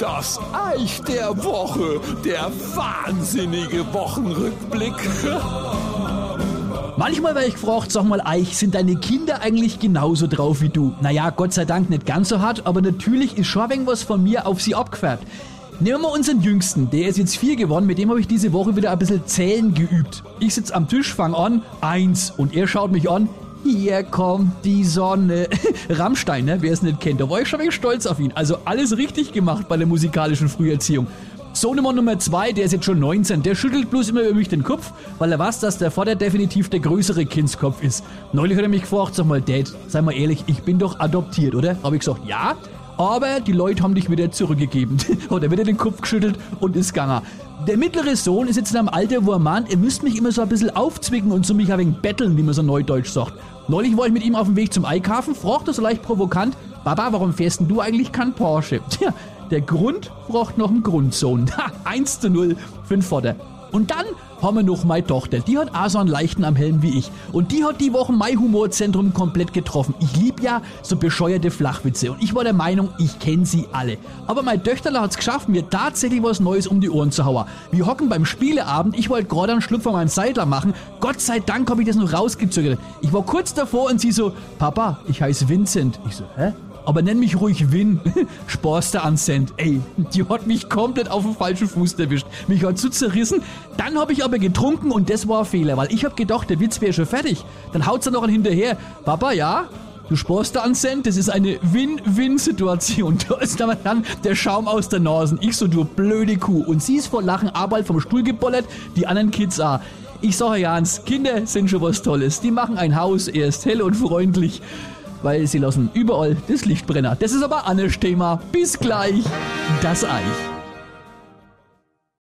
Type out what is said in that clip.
Das Eich der Woche, der wahnsinnige Wochenrückblick. Manchmal werde ich gefragt, sag mal, Eich, sind deine Kinder eigentlich genauso drauf wie du? Naja, Gott sei Dank nicht ganz so hart, aber natürlich ist schon ein wenig was von mir auf sie abgefärbt. Nehmen wir unseren Jüngsten, der ist jetzt vier geworden, mit dem habe ich diese Woche wieder ein bisschen Zählen geübt. Ich sitze am Tisch, fang an, eins, und er schaut mich an, hier kommt die Sonne. Rammstein, ne? wer es nicht kennt, da war ich schon wenig stolz auf ihn. Also alles richtig gemacht bei der musikalischen Früherziehung. Sohnemann Nummer 2, der ist jetzt schon 19, der schüttelt bloß immer über mich den Kopf, weil er weiß, dass der Vater definitiv der größere Kindskopf ist. Neulich hat er mich gefragt, sag mal, Dad, sei mal ehrlich, ich bin doch adoptiert, oder? Habe ich gesagt, ja, aber die Leute haben dich wieder zurückgegeben. Und er wird den Kopf geschüttelt und ist gegangen. Der mittlere Sohn ist jetzt in einem Alter, wo er meint, er müsste mich immer so ein bisschen aufzwicken und so mich ein wenig betteln, wie man so neudeutsch sagt. Neulich war ich mit ihm auf dem Weg zum Einkaufen, fragte so leicht provokant, Baba, warum fährst denn du eigentlich kein Porsche? Tja, der Grund braucht noch einen Grundsohn. Ha, 1 zu 0 für den Vater. Und dann haben wir noch meine Tochter. Die hat auch so einen leichten am Helm wie ich. Und die hat die Woche mein Humorzentrum komplett getroffen. Ich lieb ja so bescheuerte Flachwitze. Und ich war der Meinung, ich kenne sie alle. Aber Töchterle hat es geschafft, mir tatsächlich was Neues um die Ohren zu hauen. Wir hocken beim Spieleabend. Ich wollte gerade einen Schluck von meinem Seidler machen. Gott sei Dank habe ich das noch rausgezögert. Ich war kurz davor und sie so, Papa, ich heiße Vincent. Ich so, hä? Aber nenn mich ruhig Win. Sporste an Cent. Ey, die hat mich komplett auf den falschen Fuß erwischt. Mich hat zu zerrissen. Dann habe ich aber getrunken und das war ein Fehler, weil ich habe gedacht, der Witz wäre schon fertig. Dann haut sie noch einen hinterher. Papa, ja? Du sporst an Cent, das ist eine Win-Win-Situation. Da ist aber dann der Schaum aus der Nase. Ich so, du blöde Kuh. Und sie ist vor Lachen Arbeit vom Stuhl gebollert, die anderen Kids auch. Ich sage Jans, Kinder sind schon was Tolles. Die machen ein Haus, er ist hell und freundlich weil sie lassen überall das Licht brennen. Das ist aber anderes Thema. Bis gleich, das Eich.